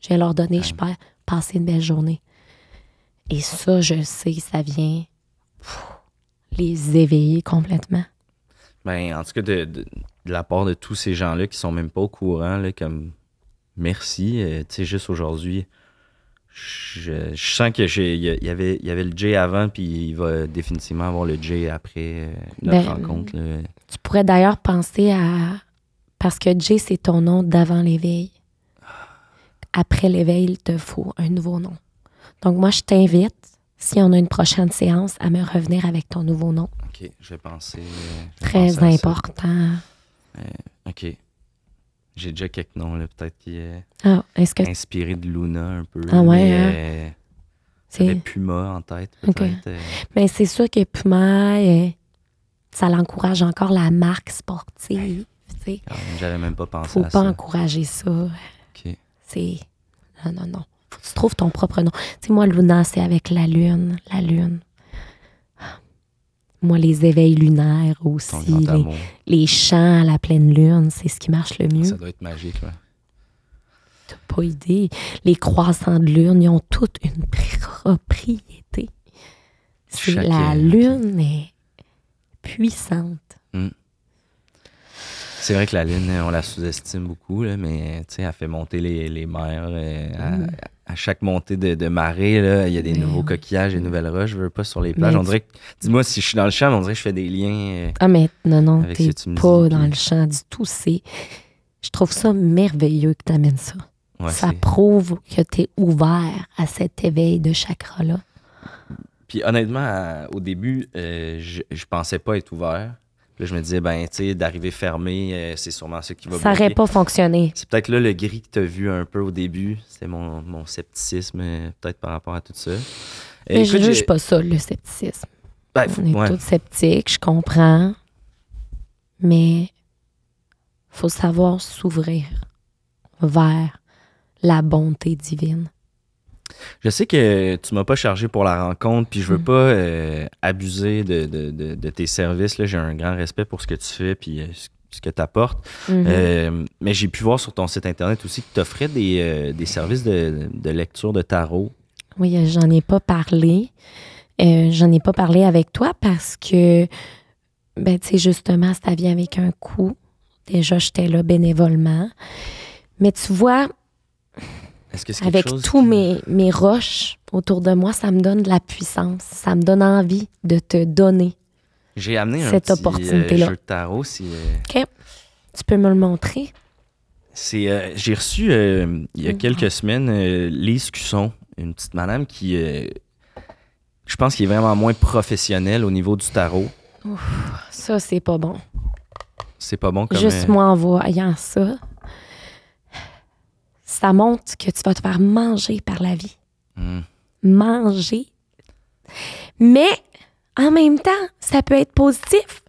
Je viens leur donner, je Ah. Passer une belle journée. Et ça, je sais, ça vient pff, les éveiller complètement. Ben, en tout cas, de, de- de la part de tous ces gens-là qui sont même pas au courant, là, comme merci. euh, tu sais, juste aujourd'hui, je, je sens que j'ai y, il avait, y avait le J avant, puis il va définitivement avoir le J après euh, notre Ben, rencontre. là. Tu pourrais d'ailleurs penser à. Parce que Jay, c'est ton nom d'avant l'éveil. Après l'éveil, il te faut un nouveau nom. Donc, moi, je t'invite, si on a une prochaine séance, à me revenir avec ton nouveau nom. Ok, euh, je vais Très important. Ok. J'ai déjà quelques noms, là, peut-être qui est Ah, est-ce que inspiré de Luna un peu. Ah ouais, mais, hein? euh, c'est. Puma en tête, Ok. peut-être. euh, Mais c'est sûr que Puma, euh, ça l'encourage encore la marque sportive. tu sais. quand même, J'avais même pas pensé Faut à pas ça. encourager ça. Ok. C'est. Non, non, non. Faut que tu trouves ton propre nom. Tu sais, moi, Luna, c'est avec la lune. La lune. Moi, les éveils lunaires aussi. Les, chants à la pleine lune, c'est ce qui marche le mieux. Ça doit être magique, là. T'as pas idée. Les croissants de lune, ils ont toute une propriété. La euh, lune est puissante. C'est vrai que la Lune, on la sous-estime beaucoup, là, mais tu sais, elle fait monter les, les mers. euh, à, Mm. à chaque montée de, de marée, là, il y a des Mais nouveaux oui. coquillages, des nouvelles roches. Je veux pas sur les plages. Mais on dirait que, dis-moi si je suis dans le champ, on dirait que je fais des liens. euh, Ah, mais non, non, t'es pas dans le champ du tout. C'est. Je trouve ça merveilleux que tu amènes ça. ouais, ça prouve que tu es ouvert à cet éveil de chakra-là. Puis honnêtement, à- au début, euh, je, je pensais pas être ouvert. Là, je me disais, ben, tu sais, d'arriver fermé, euh, c'est sûrement ça qui va Ça n'aurait pas fonctionné. C'est peut-être là le gris que tu as vu un peu au début. C'était mon, mon scepticisme, euh, peut-être par rapport à tout ça. Euh, Mais je écoute, juge pas ça, le scepticisme. Ben, On est ouais. tous sceptiques, je comprends. Mais faut savoir s'ouvrir vers la bonté divine. Je sais que tu m'as pas chargé pour la rencontre, puis je veux Mm. pas euh, abuser de, de- de- de tes services. là. J'ai un grand respect pour ce que tu fais, puis euh, ce- que tu apportes. Mhm. Euh, mais j'ai pu voir sur ton site internet aussi que tu offrais des, des services de, lecture de tarot. Oui, j'en ai pas parlé. J'en ai pas parlé avec toi parce que, ben, tu sais, justement, ça vient avec un coût. Déjà, j'étais là bénévolement. Mais tu vois, que avec chose tous qui- mes, mes roches autour de moi, ça me donne de la puissance. Ça me donne envie de te donner. J'ai amené un cette petit euh, opportunité-là. jeu de tarot. Si, euh, Tu peux me le montrer? c'est, euh, j'ai reçu euh, il y a Mhm. quelques semaines Lise Cusson, une petite madame qui, Je pense qu'il est vraiment moins professionnel au niveau du tarot. Ça, c'est pas bon. C'est pas bon comme. Juste moi en voyant ça, ça montre que tu vas te faire manger par la vie. hmm. Manger. Mais en même temps, ça peut être positif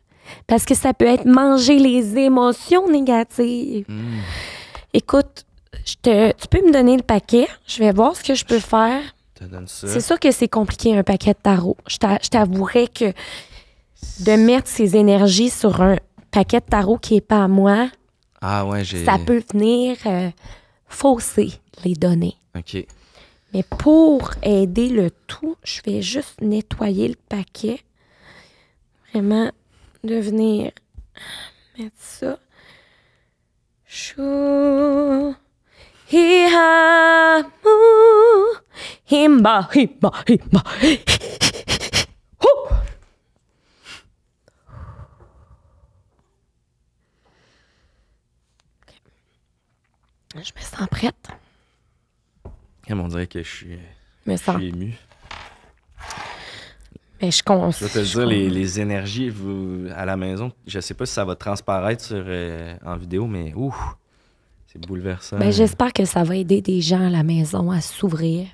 parce que ça peut être manger les émotions négatives. Hmm. Écoute, je te, tu peux me donner le paquet. Je vais voir ce que je peux faire. C'est sûr que c'est compliqué, un paquet de tarot. Je t'a- je t'avouerais que de mettre ses énergies sur un paquet de tarot qui n'est pas à moi, Ah ouais, j'ai. ça peut venir euh, fausser les données. Ok. Mais pour aider le tout, je vais juste nettoyer le paquet. Vraiment, de venir mettre ça. Chou. Himba, himba, himba. Je me sens prête. Eh, On dirait que je suis, Je suis ému. Mais je con- Je vais te je dire, les, les énergies vous, à la maison, je sais pas si ça va transparaître sur, euh, en vidéo, mais ouh, c'est bouleversant. Ben, j'espère que ça va aider des gens à la maison à s'ouvrir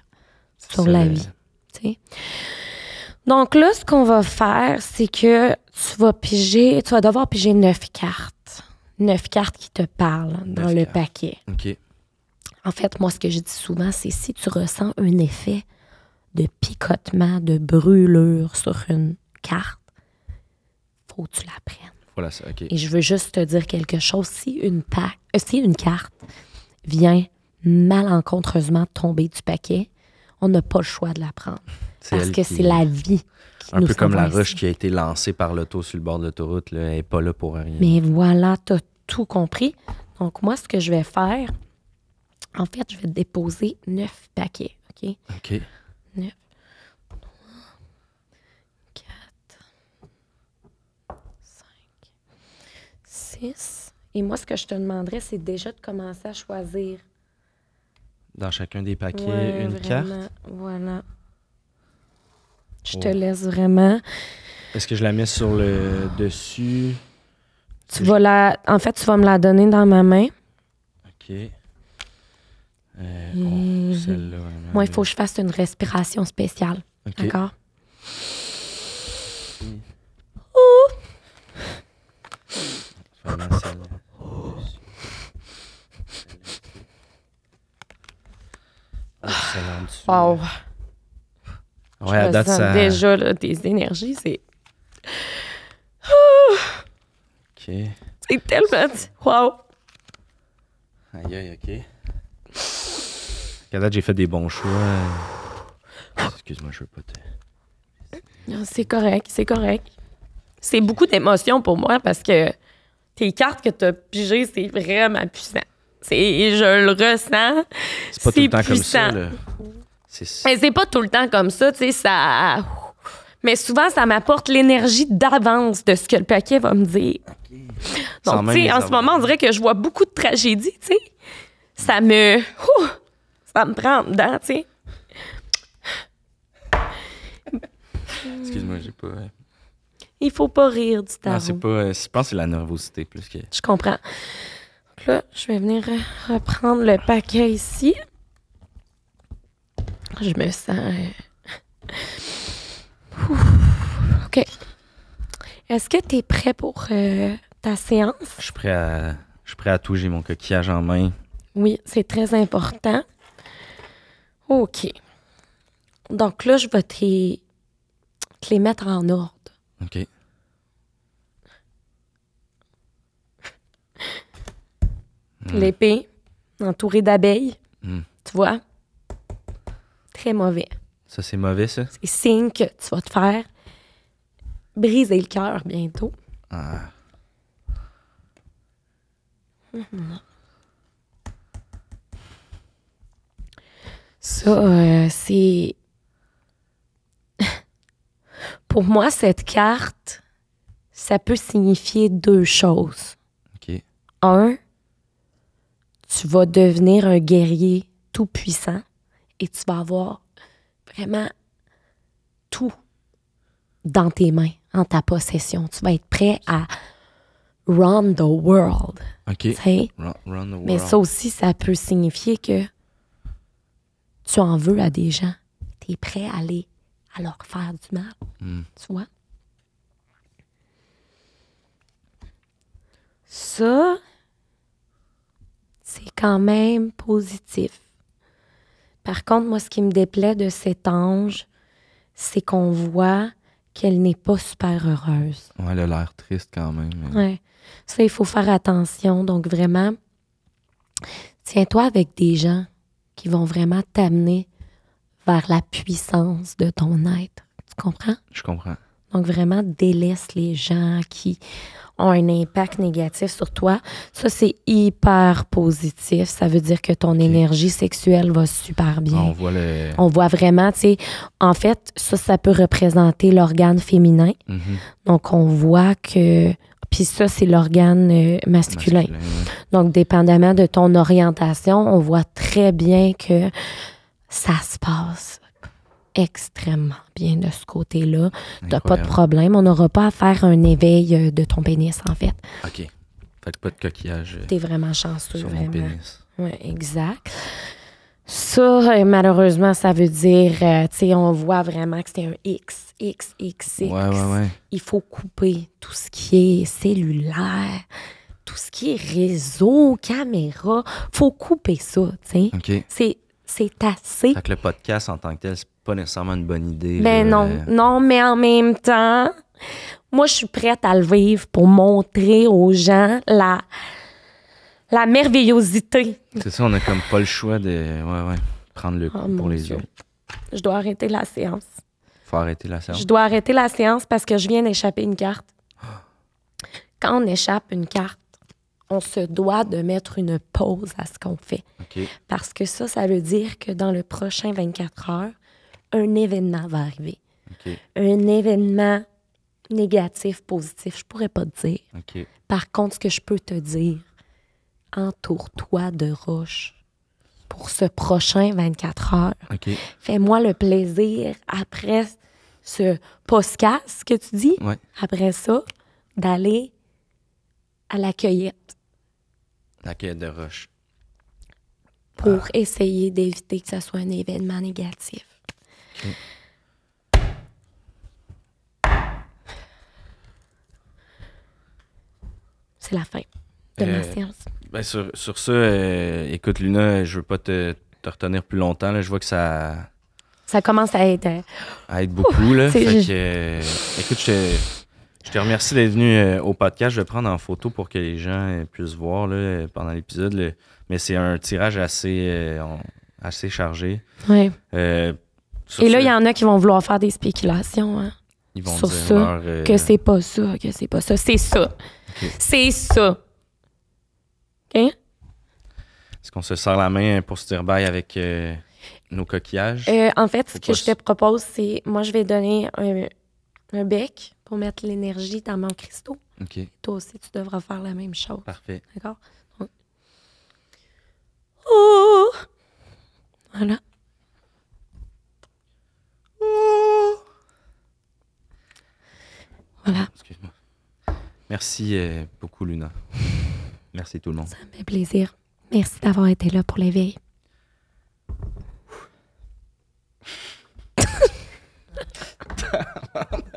sur la vie. Donc là, ce qu'on va faire, c'est que tu vas piger, tu vas devoir piger neuf cartes. Neuf cartes qui te parlent dans Neuf le cartes. paquet. Ok. En fait, moi, ce que je dis souvent, c'est si tu ressens un effet de picotement, de brûlure sur une carte, faut que tu la prennes. Voilà ça, ok. Et je veux juste te dire quelque chose. Si une, pa- euh, si une carte vient malencontreusement tomber du paquet, on n'a pas le choix de la prendre. Parce que c'est la vie Un peu comme la ruche qui a été lancée par l'auto sur le bord de l'autoroute, elle n'est pas là pour rien. Mais voilà, tu as tout compris. Donc, moi, ce que je vais faire, en fait, je vais déposer neuf paquets. OK? Ok. 9, 4, 5, 6. Et moi, ce que je te demanderais, c'est déjà de commencer à choisir. Dans chacun des paquets, Ouais, une carte? Voilà. Je Oh. te laisse vraiment. Est-ce que je la mets sur le dessus? Tu vas la. En fait, tu vas me la donner dans ma main. Ok. Euh, oh, celle-là. Moi, il faut que je fasse une respiration spéciale. D'accord? Celle-là en dessous. Wow. Ouais, à je date, sens ça. déjà là, tes énergies, c'est. Ok. C'est tellement. Wow. Aïe, aïe, ok. À date, j'ai fait des bons choix. Excuse-moi, je veux pas te. C'est correct, c'est correct. C'est beaucoup d'émotions pour moi parce que tes cartes que tu as pigées, c'est vraiment puissant. C'est, je le ressens. C'est pas tout le temps comme puissant. ça, là. Mais c'est pas tout le temps comme ça, tu sais, ça. Mais souvent, ça m'apporte l'énergie d'avance de ce que le paquet va me dire. Donc, tu sais, en ce moment, on dirait que je vois beaucoup de tragédies, tu sais. Ça me. Ouh, ça me prend dedans, tu sais. Excuse-moi, j'ai pas. Il faut pas rire du tarot. Non, c'est pas. euh, Je pense que c'est la nervosité plus que. Je comprends. Donc là, je vais venir reprendre le paquet ici. Je me sens. euh. OK. Est-ce que tu es prêt pour euh, ta séance? Je suis prêt à. Je suis prêt à tout. J'ai mon coquillage en main. Oui, c'est très important. OK. Donc là, je vais te les, te les mettre en ordre. Ok. L'épée, entourée d'abeilles. Mm. Tu vois? Très mauvais. Ça, c'est mauvais, ça? C'est signe que tu vas te faire briser le cœur bientôt. Ah. Ça, euh, c'est. Pour moi, cette carte, ça peut signifier deux choses. Ok. Un, tu vas devenir un guerrier tout puissant et tu vas avoir vraiment tout dans tes mains, en ta possession. Tu vas être prêt à run the world. OK. tu sais? Run, run the Mais ça aussi, ça peut signifier que tu en veux à des gens. Tu es prêt à aller à leur faire du mal. Hmm. Tu vois? Ça, c'est quand même positif. Par contre, moi, ce qui me déplaît de cet ange, c'est qu'on voit qu'elle n'est pas super heureuse. Ouais, elle a l'air triste quand même. mais- Ouais. Ça, il faut faire attention. Donc, vraiment, tiens-toi avec des gens qui vont vraiment t'amener vers la puissance de ton être. Tu comprends? Je comprends. Donc, vraiment, délaisse les gens qui ont un impact négatif sur toi. Ça, c'est hyper positif. Ça veut dire que ton énergie sexuelle va super bien. On voit le. On voit vraiment, tu sais, en fait, ça, ça peut représenter l'organe féminin. Mhm. Donc, on voit que. Puis ça, c'est l'organe euh, masculin. Masculin, ouais. Donc, dépendamment de ton orientation, on voit très bien que ça se passe extrêmement bien de ce côté-là. T'as pas de problème. On n'aura pas à faire un éveil euh, de ton pénis, en fait. OK. Faites pas de coquillage euh, T'es vraiment chanceux, sur mon vraiment. pénis. Oui, exact. Ça, euh, malheureusement, ça veut dire, euh, tu sais, on voit vraiment que c'est un X, X, X, X. Ouais, ouais, ouais. Il faut couper tout ce qui est cellulaire, tout ce qui est réseau, caméra. faut couper ça, tu sais. OK. C'est, c'est assez. Fait que le podcast en tant que tel, c'est pas nécessairement une bonne idée. Ben là. non, non, mais en même temps, moi, je suis prête à le vivre pour montrer aux gens la, la merveillosité. C'est ça, on a comme pas le choix de ouais, ouais, prendre le coup Oh, mon pour les Dieu. autres. Je dois arrêter la séance. Faut arrêter la séance. Je dois arrêter la séance parce que je viens d'échapper une carte. Quand on échappe une carte, on se doit de mettre une pause à ce qu'on fait. Parce que ça, ça veut dire que dans le prochain 24 heures, un événement va arriver. Un événement négatif, positif, je pourrais pas te dire. Par contre, ce que je peux te dire, entoure-toi de roches pour ce prochain 24 heures. Fais-moi le plaisir, après ce podcast que tu dis, Ouais. après ça, d'aller à la cueillette La quête de roche. pour essayer d'éviter que ça soit un événement négatif. C'est la fin de ma Euh, séance. Ben sur, sur ça, euh, écoute, Luna, je veux pas te, te retenir plus longtemps. Là. Je vois que ça Ça commence à être. euh, aide beaucoup. Là. c'est- Fait que, écoute, je te, je te remercie d'être venu euh, au podcast. Je vais prendre en photo pour que les gens euh, puissent voir là, pendant l'épisode. Mais c'est un tirage assez, euh, assez chargé. Euh, sur Et là, il y en a qui vont vouloir faire des spéculations. hein. ils vont sur dire ça, leur, euh, que c'est pas ça, que c'est pas ça. C'est ça. C'est ça. OK? Est-ce qu'on se serre la main pour se dire bye avec euh, nos coquillages? En fait, ce que je te propose, c'est moi, je vais donner un, un bec pour mettre l'énergie dans mon cristaux. OK, Toi aussi, tu devras faire la même chose. parfait. D'accord? Donc- Oh! Voilà. Voilà, Excuse-moi. Merci euh, beaucoup, Luna. Merci tout le monde. ça me fait plaisir. Merci d'avoir été là pour l'éveil.